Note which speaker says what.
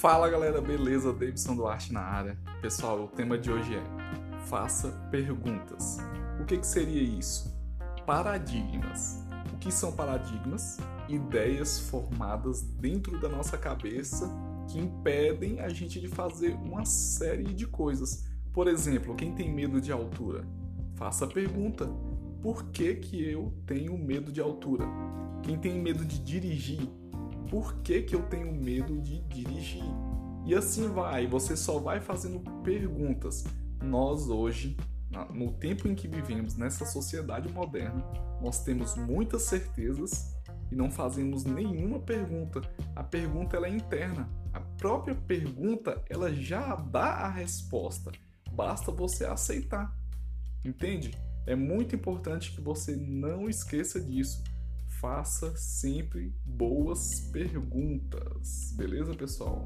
Speaker 1: Fala galera, beleza? Davidson Duarte na área. Pessoal, o tema de hoje é Faça perguntas. O que, que seria isso? Paradigmas. O que são paradigmas? Ideias formadas dentro da nossa cabeça que impedem a gente de fazer uma série de coisas. Por exemplo, quem tem medo de altura? Faça a pergunta: por que, que eu tenho medo de altura? Quem tem medo de dirigir? Por que, que eu tenho medo de dirigir? E assim vai, você só vai fazendo perguntas. Nós hoje, no tempo em que vivemos, nessa sociedade moderna, nós temos muitas certezas e não fazemos nenhuma pergunta. A pergunta ela é interna. A própria pergunta ela já dá a resposta. Basta você aceitar. Entende? É muito importante que você não esqueça disso. Faça sempre boas perguntas. Beleza, pessoal?